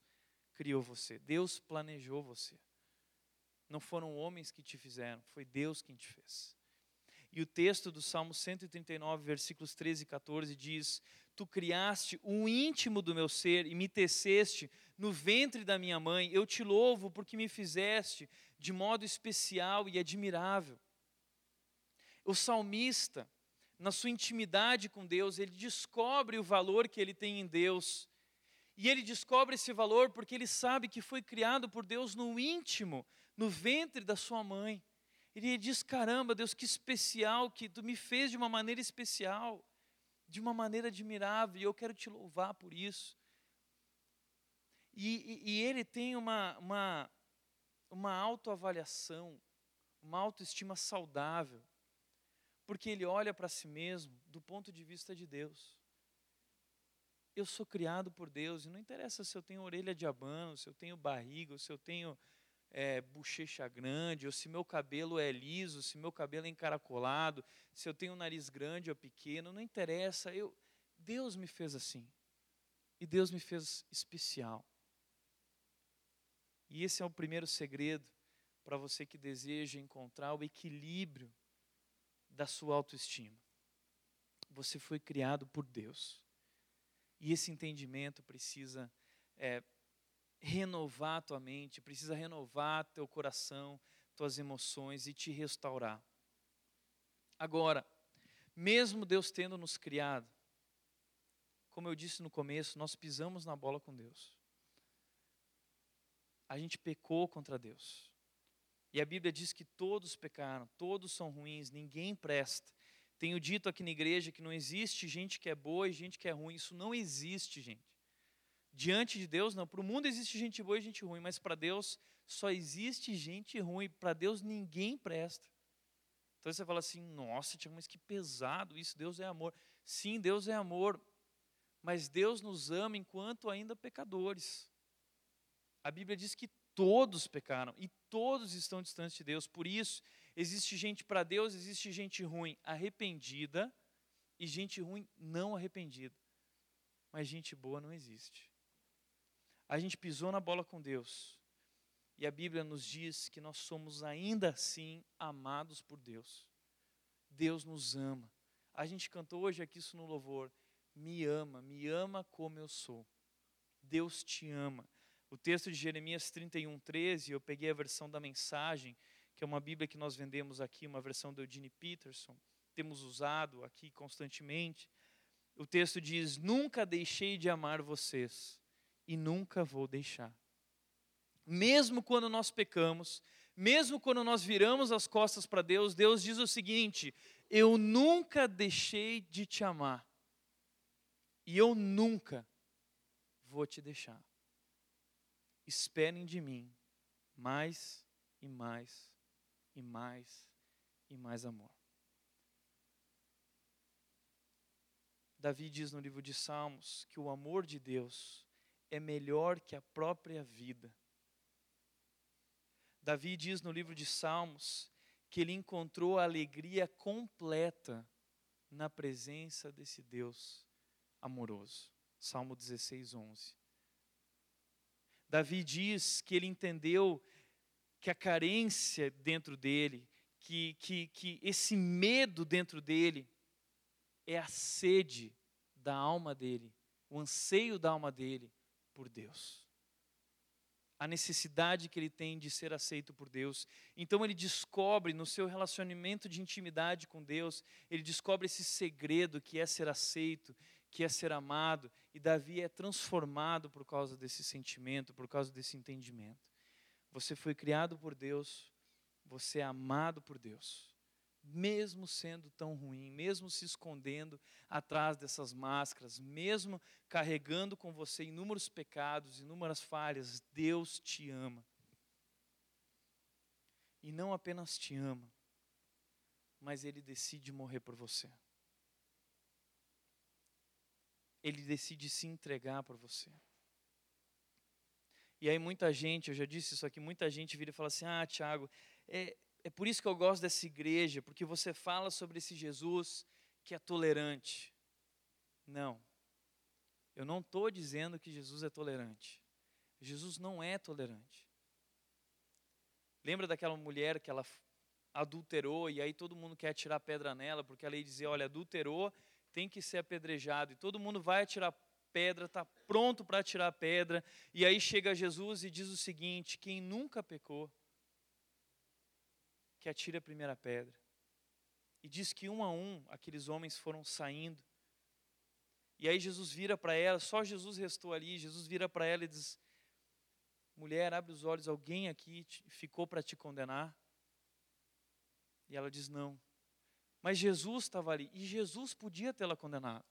criou você, Deus planejou você. Não foram homens que te fizeram, foi Deus quem te fez. E o texto do Salmo 139, versículos 13 e 14 diz: Tu criaste o íntimo do meu ser e me teceste no ventre da minha mãe. Eu te louvo porque me fizeste de modo especial e admirável. O salmista, na sua intimidade com Deus, ele descobre o valor que ele tem em Deus. E ele descobre esse valor porque ele sabe que foi criado por Deus no íntimo, no ventre da sua mãe. Ele diz: caramba, Deus, que especial, que tu me fez de uma maneira especial, de uma maneira admirável, e eu quero te louvar por isso. E, e, e ele tem uma, uma, uma autoavaliação, uma autoestima saudável porque ele olha para si mesmo do ponto de vista de Deus. Eu sou criado por Deus, e não interessa se eu tenho orelha de abano, se eu tenho barriga, se eu tenho é, bochecha grande, ou se meu cabelo é liso, se meu cabelo é encaracolado, se eu tenho um nariz grande ou pequeno, não interessa. Eu, Deus me fez assim. E Deus me fez especial. E esse é o primeiro segredo para você que deseja encontrar o equilíbrio da sua autoestima. Você foi criado por Deus. E esse entendimento precisa é, renovar a tua mente, precisa renovar teu coração, tuas emoções e te restaurar. Agora, mesmo Deus tendo nos criado, como eu disse no começo, nós pisamos na bola com Deus. A gente pecou contra Deus. E a Bíblia diz que todos pecaram, todos são ruins, ninguém presta. Tenho dito aqui na igreja que não existe gente que é boa e gente que é ruim. Isso não existe, gente. Diante de Deus, não. Para o mundo existe gente boa e gente ruim, mas para Deus só existe gente ruim. Para Deus ninguém presta. Então você fala assim: nossa, Tiago, mas que pesado isso. Deus é amor. Sim, Deus é amor. Mas Deus nos ama enquanto ainda pecadores. A Bíblia diz que todos pecaram e todos estão distantes de Deus. Por isso, existe gente para Deus, existe gente ruim arrependida e gente ruim não arrependida. Mas gente boa não existe. A gente pisou na bola com Deus. E a Bíblia nos diz que nós somos ainda assim amados por Deus. Deus nos ama. A gente cantou hoje aqui isso no louvor. Me ama, me ama como eu sou. Deus te ama. O texto de Jeremias 31, 13, eu peguei a versão da mensagem, que é uma Bíblia que nós vendemos aqui, uma versão do Eugene Peterson, temos usado aqui constantemente. O texto diz: Nunca deixei de amar vocês e nunca vou deixar. Mesmo quando nós pecamos, mesmo quando nós viramos as costas para Deus, Deus diz o seguinte: Eu nunca deixei de te amar, e eu nunca vou te deixar. Esperem de mim mais e mais e mais e mais amor. Davi diz no livro de Salmos que o amor de Deus é melhor que a própria vida. Davi diz no livro de Salmos que ele encontrou a alegria completa na presença desse Deus amoroso. Salmo 16, 11. Davi diz que ele entendeu que a carência dentro dele, que, que, que esse medo dentro dele, é a sede da alma dele, o anseio da alma dele por Deus. A necessidade que ele tem de ser aceito por Deus. Então ele descobre no seu relacionamento de intimidade com Deus, ele descobre esse segredo que é ser aceito, que é ser amado, e Davi é transformado por causa desse sentimento, por causa desse entendimento. Você foi criado por Deus, você é amado por Deus mesmo sendo tão ruim, mesmo se escondendo atrás dessas máscaras, mesmo carregando com você inúmeros pecados, inúmeras falhas, Deus te ama. E não apenas te ama, mas Ele decide morrer por você. Ele decide se entregar por você. E aí muita gente, eu já disse isso aqui, muita gente vira e fala assim: ah, Tiago, é, é por isso que eu gosto dessa igreja, porque você fala sobre esse Jesus que é tolerante. Não. Eu não estou dizendo que Jesus é tolerante. Jesus não é tolerante. Lembra daquela mulher que ela adulterou e aí todo mundo quer atirar pedra nela, porque a lei dizia: olha, adulterou, tem que ser apedrejado. E todo mundo vai atirar pedra, está pronto para atirar pedra. E aí chega Jesus e diz o seguinte: quem nunca pecou, que atire a primeira pedra. E diz que um a um aqueles homens foram saindo. E aí Jesus vira para ela, só Jesus restou ali. Jesus vira para ela e diz: Mulher, abre os olhos, alguém aqui ficou para te condenar? E ela diz: Não. Mas Jesus estava ali e Jesus podia tê-la condenado,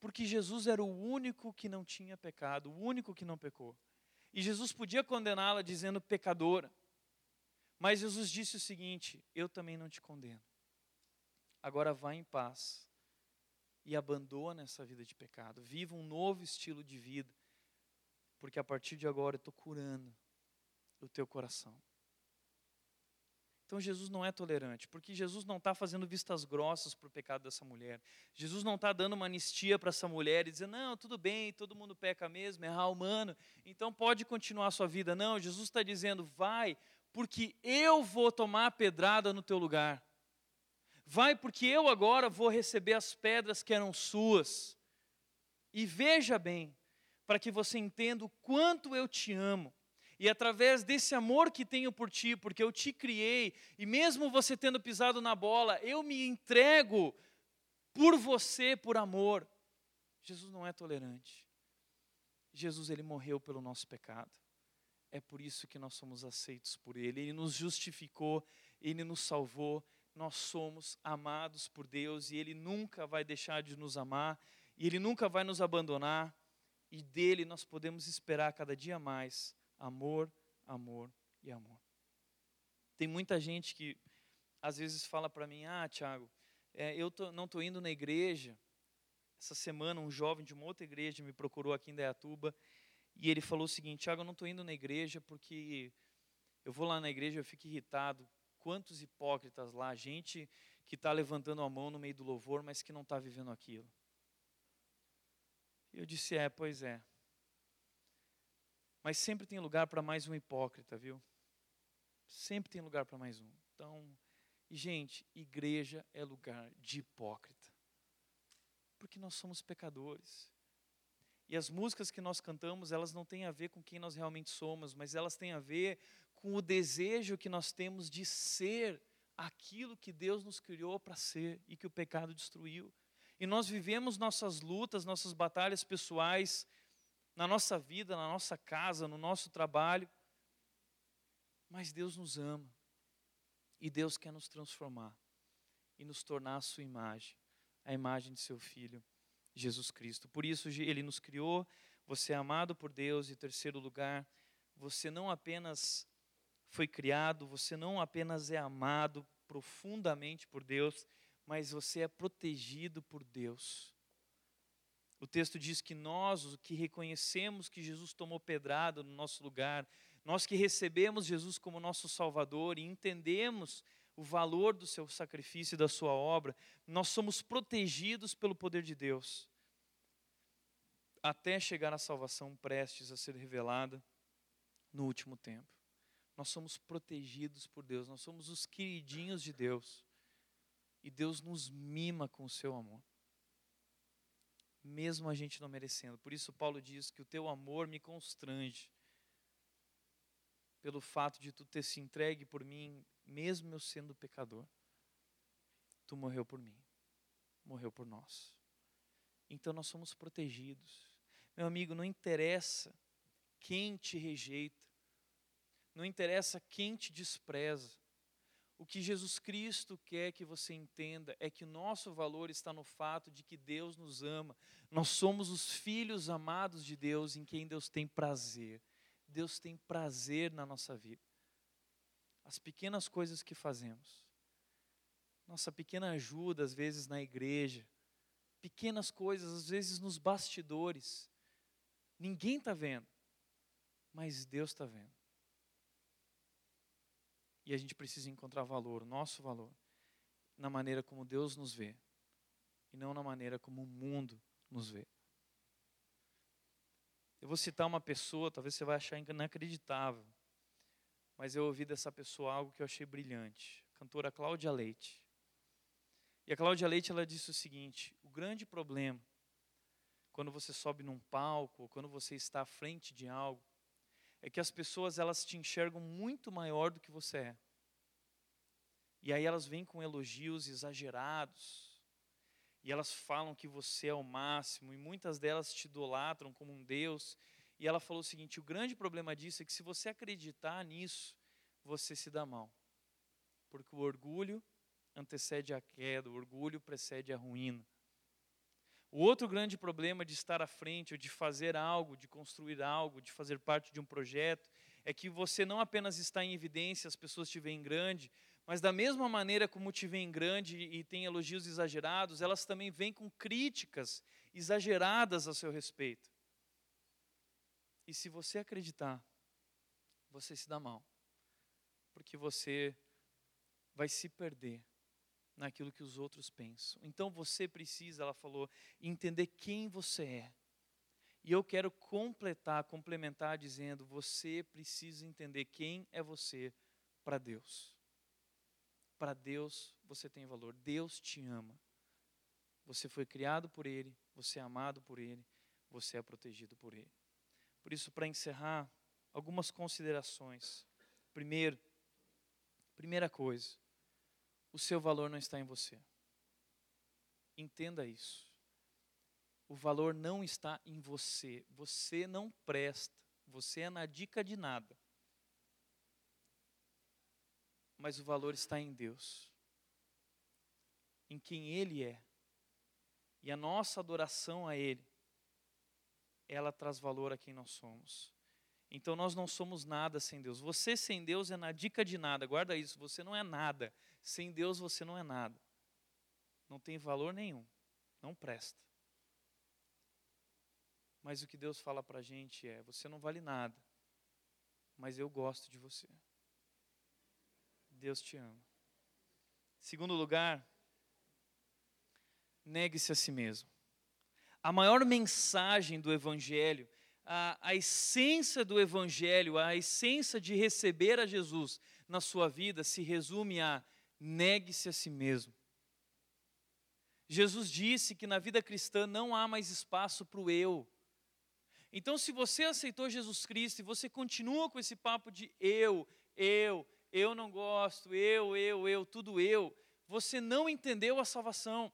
porque Jesus era o único que não tinha pecado, o único que não pecou. E Jesus podia condená-la dizendo pecadora. Mas Jesus disse o seguinte: Eu também não te condeno. Agora vá em paz e abandona essa vida de pecado. Viva um novo estilo de vida, porque a partir de agora eu estou curando o teu coração. Então Jesus não é tolerante, porque Jesus não está fazendo vistas grossas para o pecado dessa mulher. Jesus não está dando uma anistia para essa mulher e dizendo, não, tudo bem, todo mundo peca mesmo, é errar humano, então pode continuar a sua vida. Não, Jesus está dizendo, vai, porque eu vou tomar a pedrada no teu lugar. Vai, porque eu agora vou receber as pedras que eram suas. E veja bem, para que você entenda o quanto eu te amo. E através desse amor que tenho por ti, porque eu te criei, e mesmo você tendo pisado na bola, eu me entrego por você, por amor. Jesus não é tolerante. Jesus, ele morreu pelo nosso pecado. É por isso que nós somos aceitos por Ele. Ele nos justificou, Ele nos salvou. Nós somos amados por Deus e Ele nunca vai deixar de nos amar, e Ele nunca vai nos abandonar, e dele nós podemos esperar cada dia mais amor, amor e amor. Tem muita gente que às vezes fala para mim: Ah, Tiago, é, eu tô, não estou indo na igreja. Essa semana, um jovem de uma outra igreja me procurou aqui em Dayatuba e ele falou o seguinte: Tiago, eu não estou indo na igreja porque eu vou lá na igreja eu fico irritado. Quantos hipócritas lá, gente que está levantando a mão no meio do louvor, mas que não está vivendo aquilo. Eu disse: É, pois é. Mas sempre tem lugar para mais um hipócrita, viu? Sempre tem lugar para mais um. Então, gente, igreja é lugar de hipócrita. Porque nós somos pecadores. E as músicas que nós cantamos, elas não têm a ver com quem nós realmente somos, mas elas têm a ver com o desejo que nós temos de ser aquilo que Deus nos criou para ser e que o pecado destruiu. E nós vivemos nossas lutas, nossas batalhas pessoais, na nossa vida, na nossa casa, no nosso trabalho. Mas Deus nos ama. E Deus quer nos transformar e nos tornar a sua imagem, a imagem de seu filho. Jesus Cristo. Por isso ele nos criou, você é amado por Deus e terceiro lugar, você não apenas foi criado, você não apenas é amado profundamente por Deus, mas você é protegido por Deus. O texto diz que nós, os que reconhecemos que Jesus tomou pedrada no nosso lugar, nós que recebemos Jesus como nosso Salvador e entendemos o valor do seu sacrifício e da sua obra, nós somos protegidos pelo poder de Deus até chegar à salvação prestes a ser revelada no último tempo. Nós somos protegidos por Deus, nós somos os queridinhos de Deus. E Deus nos mima com o seu amor. Mesmo a gente não merecendo. Por isso Paulo diz que o teu amor me constrange. Pelo fato de tu ter se entregue por mim, mesmo eu sendo pecador. Tu morreu por mim. Morreu por nós. Então nós somos protegidos. Meu amigo, não interessa quem te rejeita, não interessa quem te despreza. O que Jesus Cristo quer que você entenda é que o nosso valor está no fato de que Deus nos ama. Nós somos os filhos amados de Deus em quem Deus tem prazer. Deus tem prazer na nossa vida. As pequenas coisas que fazemos, nossa pequena ajuda, às vezes na igreja, pequenas coisas, às vezes nos bastidores, Ninguém está vendo, mas Deus está vendo. E a gente precisa encontrar valor, nosso valor, na maneira como Deus nos vê, e não na maneira como o mundo nos vê. Eu vou citar uma pessoa, talvez você vai achar inacreditável, mas eu ouvi dessa pessoa algo que eu achei brilhante. Cantora Cláudia Leite. E a Cláudia Leite ela disse o seguinte: o grande problema quando você sobe num palco, quando você está à frente de algo, é que as pessoas elas te enxergam muito maior do que você é. E aí elas vêm com elogios exagerados. E elas falam que você é o máximo, e muitas delas te idolatram como um Deus. E ela falou o seguinte: o grande problema disso é que se você acreditar nisso, você se dá mal. Porque o orgulho antecede a queda, o orgulho precede a ruína. O outro grande problema de estar à frente, ou de fazer algo, de construir algo, de fazer parte de um projeto, é que você não apenas está em evidência, as pessoas te veem grande, mas da mesma maneira como te veem grande e tem elogios exagerados, elas também vêm com críticas exageradas a seu respeito. E se você acreditar, você se dá mal, porque você vai se perder naquilo que os outros pensam. Então você precisa, ela falou, entender quem você é. E eu quero completar, complementar dizendo: você precisa entender quem é você para Deus. Para Deus você tem valor. Deus te ama. Você foi criado por Ele, você é amado por Ele, você é protegido por Ele. Por isso, para encerrar, algumas considerações. Primeiro, primeira coisa, o seu valor não está em você. Entenda isso. O valor não está em você. Você não presta. Você é na dica de nada. Mas o valor está em Deus. Em quem Ele é. E a nossa adoração a Ele, ela traz valor a quem nós somos. Então nós não somos nada sem Deus. Você sem Deus é na dica de nada. Guarda isso, você não é nada. Sem Deus você não é nada. Não tem valor nenhum. Não presta. Mas o que Deus fala para a gente é: você não vale nada, mas eu gosto de você. Deus te ama. Segundo lugar, negue-se a si mesmo. A maior mensagem do Evangelho, a, a essência do Evangelho, a essência de receber a Jesus na sua vida se resume a negue-se a si mesmo. Jesus disse que na vida cristã não há mais espaço para o eu. Então, se você aceitou Jesus Cristo e você continua com esse papo de eu, eu, eu não gosto, eu, eu, eu, tudo eu, você não entendeu a salvação.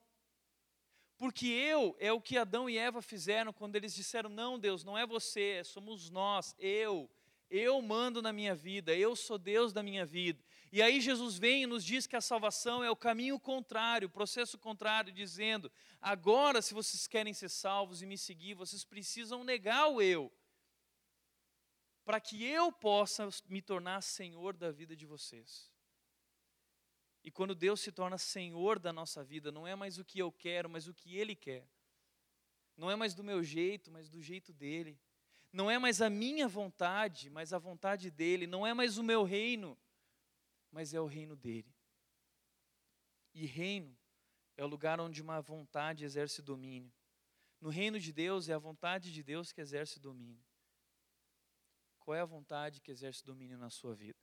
Porque eu é o que Adão e Eva fizeram quando eles disseram: Não, Deus, não é você, somos nós, eu. Eu mando na minha vida, eu sou Deus da minha vida. E aí Jesus vem e nos diz que a salvação é o caminho contrário, o processo contrário, dizendo: agora, se vocês querem ser salvos e me seguir, vocês precisam negar o eu, para que eu possa me tornar senhor da vida de vocês. E quando Deus se torna senhor da nossa vida, não é mais o que eu quero, mas o que Ele quer. Não é mais do meu jeito, mas do jeito dele. Não é mais a minha vontade, mas a vontade dele. Não é mais o meu reino, mas é o reino dele. E reino é o lugar onde uma vontade exerce domínio. No reino de Deus é a vontade de Deus que exerce domínio. Qual é a vontade que exerce domínio na sua vida?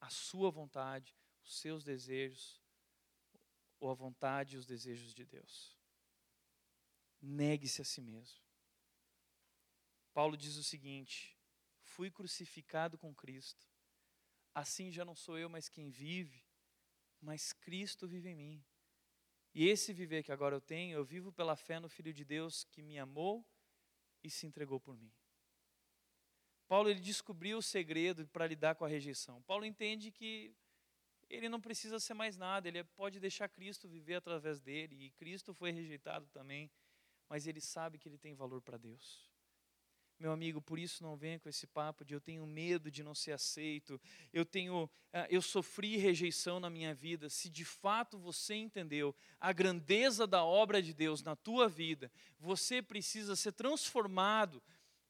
A sua vontade, os seus desejos, ou a vontade e os desejos de Deus? Negue-se a si mesmo. Paulo diz o seguinte: fui crucificado com Cristo assim já não sou eu mais quem vive, mas Cristo vive em mim. E esse viver que agora eu tenho, eu vivo pela fé no Filho de Deus que me amou e se entregou por mim. Paulo ele descobriu o segredo para lidar com a rejeição. Paulo entende que ele não precisa ser mais nada, ele pode deixar Cristo viver através dele, e Cristo foi rejeitado também, mas ele sabe que ele tem valor para Deus. Meu amigo, por isso não venha com esse papo de eu tenho medo de não ser aceito, eu tenho, ah, eu sofri rejeição na minha vida. Se de fato você entendeu a grandeza da obra de Deus na tua vida, você precisa ser transformado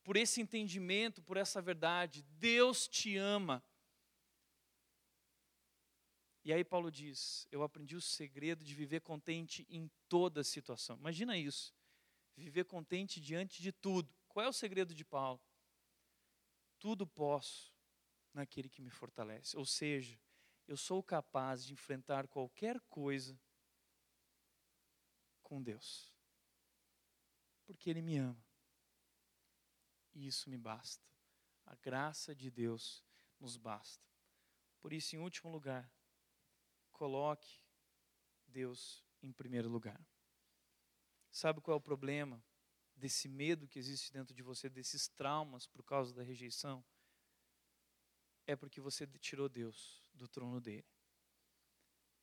por esse entendimento, por essa verdade. Deus te ama. E aí Paulo diz: Eu aprendi o segredo de viver contente em toda situação. Imagina isso. Viver contente diante de tudo. Qual é o segredo de Paulo? Tudo posso naquele que me fortalece. Ou seja, eu sou capaz de enfrentar qualquer coisa com Deus. Porque Ele me ama. E isso me basta. A graça de Deus nos basta. Por isso, em último lugar, coloque Deus em primeiro lugar. Sabe qual é o problema? Desse medo que existe dentro de você, desses traumas por causa da rejeição, é porque você tirou Deus do trono dele.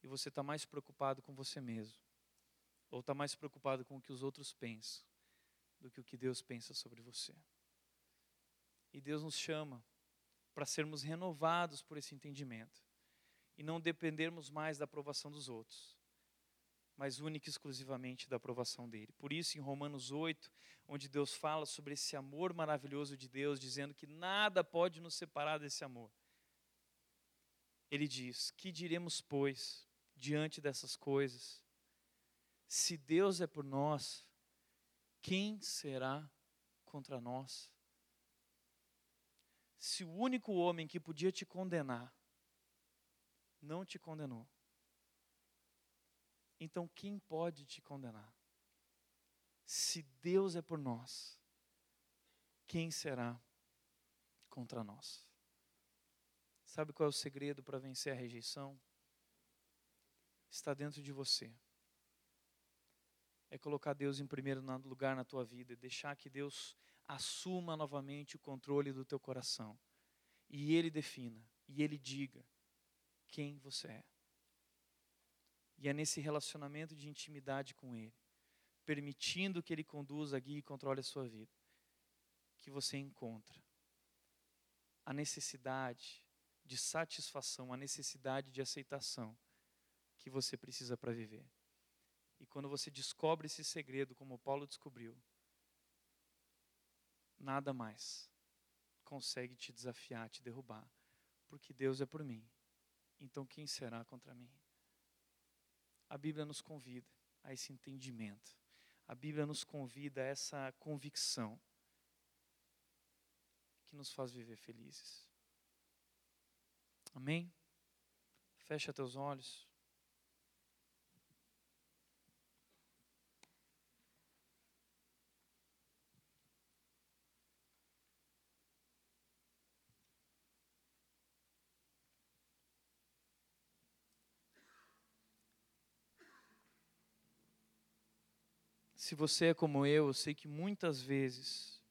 E você está mais preocupado com você mesmo, ou está mais preocupado com o que os outros pensam, do que o que Deus pensa sobre você. E Deus nos chama para sermos renovados por esse entendimento e não dependermos mais da aprovação dos outros, mas única e exclusivamente da aprovação dele. Por isso, em Romanos 8, onde Deus fala sobre esse amor maravilhoso de Deus, dizendo que nada pode nos separar desse amor. Ele diz: Que diremos, pois, diante dessas coisas? Se Deus é por nós, quem será contra nós? Se o único homem que podia te condenar não te condenou, então quem pode te condenar? Se Deus é por nós, quem será contra nós? Sabe qual é o segredo para vencer a rejeição? Está dentro de você. É colocar Deus em primeiro lugar na tua vida, deixar que Deus assuma novamente o controle do teu coração. E Ele defina, e Ele diga quem você é. E é nesse relacionamento de intimidade com Ele, permitindo que Ele conduza, guie e controle a sua vida, que você encontra a necessidade de satisfação, a necessidade de aceitação que você precisa para viver. E quando você descobre esse segredo, como Paulo descobriu, nada mais consegue te desafiar, te derrubar, porque Deus é por mim. Então quem será contra mim? A Bíblia nos convida a esse entendimento. A Bíblia nos convida a essa convicção que nos faz viver felizes. Amém? Fecha teus olhos. Se você é como eu, eu sei que muitas vezes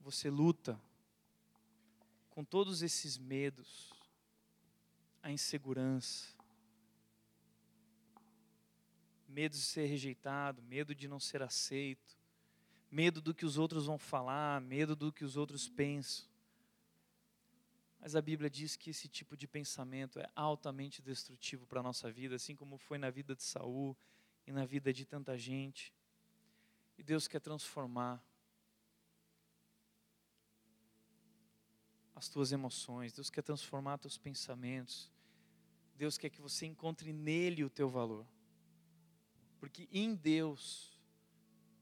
você luta com todos esses medos, a insegurança, medo de ser rejeitado, medo de não ser aceito, medo do que os outros vão falar, medo do que os outros pensam. Mas a Bíblia diz que esse tipo de pensamento é altamente destrutivo para a nossa vida, assim como foi na vida de Saul e na vida de tanta gente. E Deus quer transformar as tuas emoções, Deus quer transformar teus pensamentos. Deus quer que você encontre nele o teu valor. Porque em Deus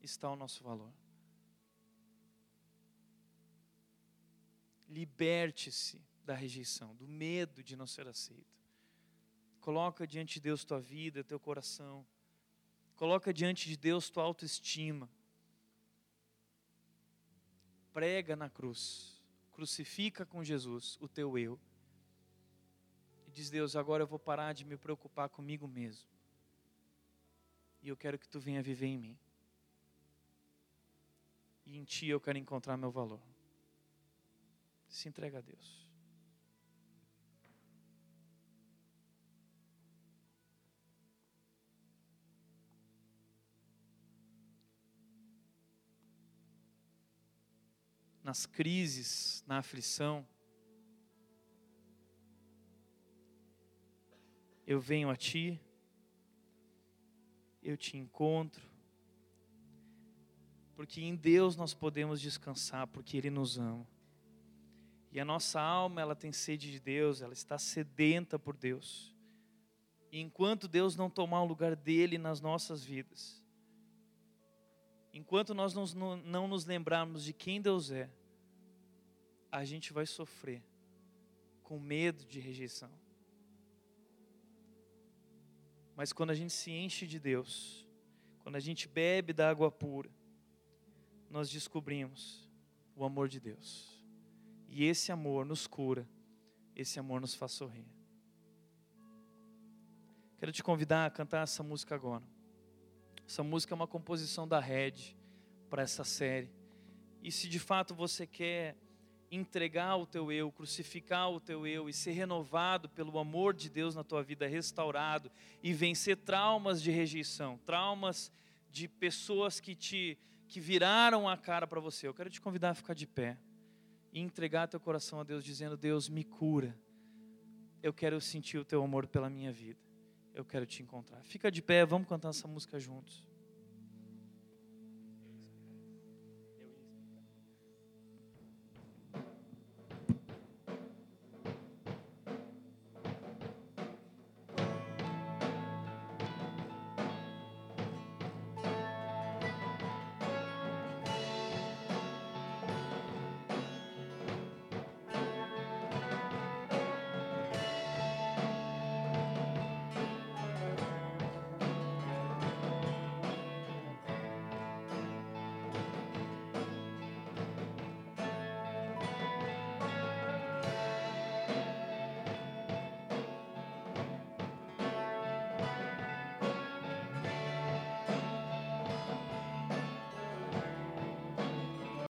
está o nosso valor. Liberte-se da rejeição, do medo de não ser aceito. Coloca diante de Deus tua vida, teu coração. Coloca diante de Deus tua autoestima. Prega na cruz. Crucifica com Jesus o teu eu. E diz Deus, agora eu vou parar de me preocupar comigo mesmo. E eu quero que tu venha viver em mim. E em ti eu quero encontrar meu valor. Se entrega a Deus. Nas crises, na aflição, eu venho a Ti, eu te encontro, porque em Deus nós podemos descansar, porque Ele nos ama. E a nossa alma, ela tem sede de Deus, ela está sedenta por Deus. E enquanto Deus não tomar o lugar dele nas nossas vidas, enquanto nós não, não nos lembrarmos de quem Deus é, a gente vai sofrer com medo de rejeição. Mas quando a gente se enche de Deus, quando a gente bebe da água pura, nós descobrimos o amor de Deus. E esse amor nos cura, esse amor nos faz sorrir. Quero te convidar a cantar essa música agora. Essa música é uma composição da Red para essa série. E se de fato você quer entregar o teu eu, crucificar o teu eu e ser renovado pelo amor de Deus na tua vida, restaurado e vencer traumas de rejeição, traumas de pessoas que te que viraram a cara para você. Eu quero te convidar a ficar de pé e entregar teu coração a Deus, dizendo: Deus, me cura. Eu quero sentir o teu amor pela minha vida. Eu quero te encontrar. Fica de pé, vamos cantar essa música juntos.